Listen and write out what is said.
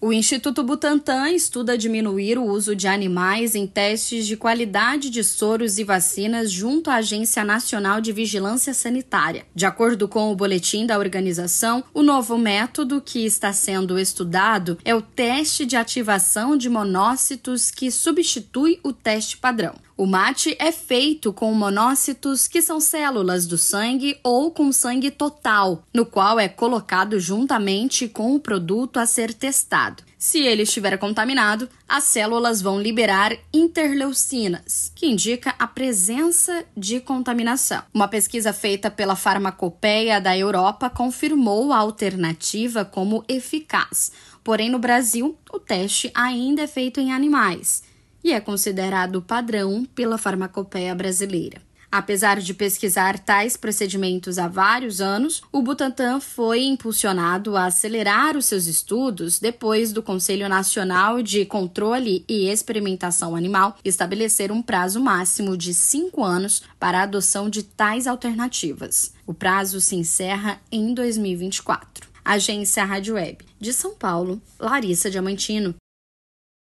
O Instituto Butantan estuda diminuir o uso de animais em testes de qualidade de soros e vacinas junto à Agência Nacional de Vigilância Sanitária. De acordo com o boletim da organização, o novo método que está sendo estudado é o teste de ativação de monócitos que substitui o teste padrão. O mate é feito com monócitos, que são células do sangue ou com sangue total, no qual é colocado juntamente com o produto a ser testado. Se ele estiver contaminado, as células vão liberar interleucinas, que indica a presença de contaminação. Uma pesquisa feita pela Farmacopeia da Europa confirmou a alternativa como eficaz. Porém, no Brasil, o teste ainda é feito em animais e é considerado padrão pela farmacopeia brasileira. Apesar de pesquisar tais procedimentos há vários anos, o Butantan foi impulsionado a acelerar os seus estudos depois do Conselho Nacional de Controle e Experimentação Animal estabelecer um prazo máximo de cinco anos para a adoção de tais alternativas. O prazo se encerra em 2024. Agência Rádio Web. De São Paulo, Larissa Diamantino.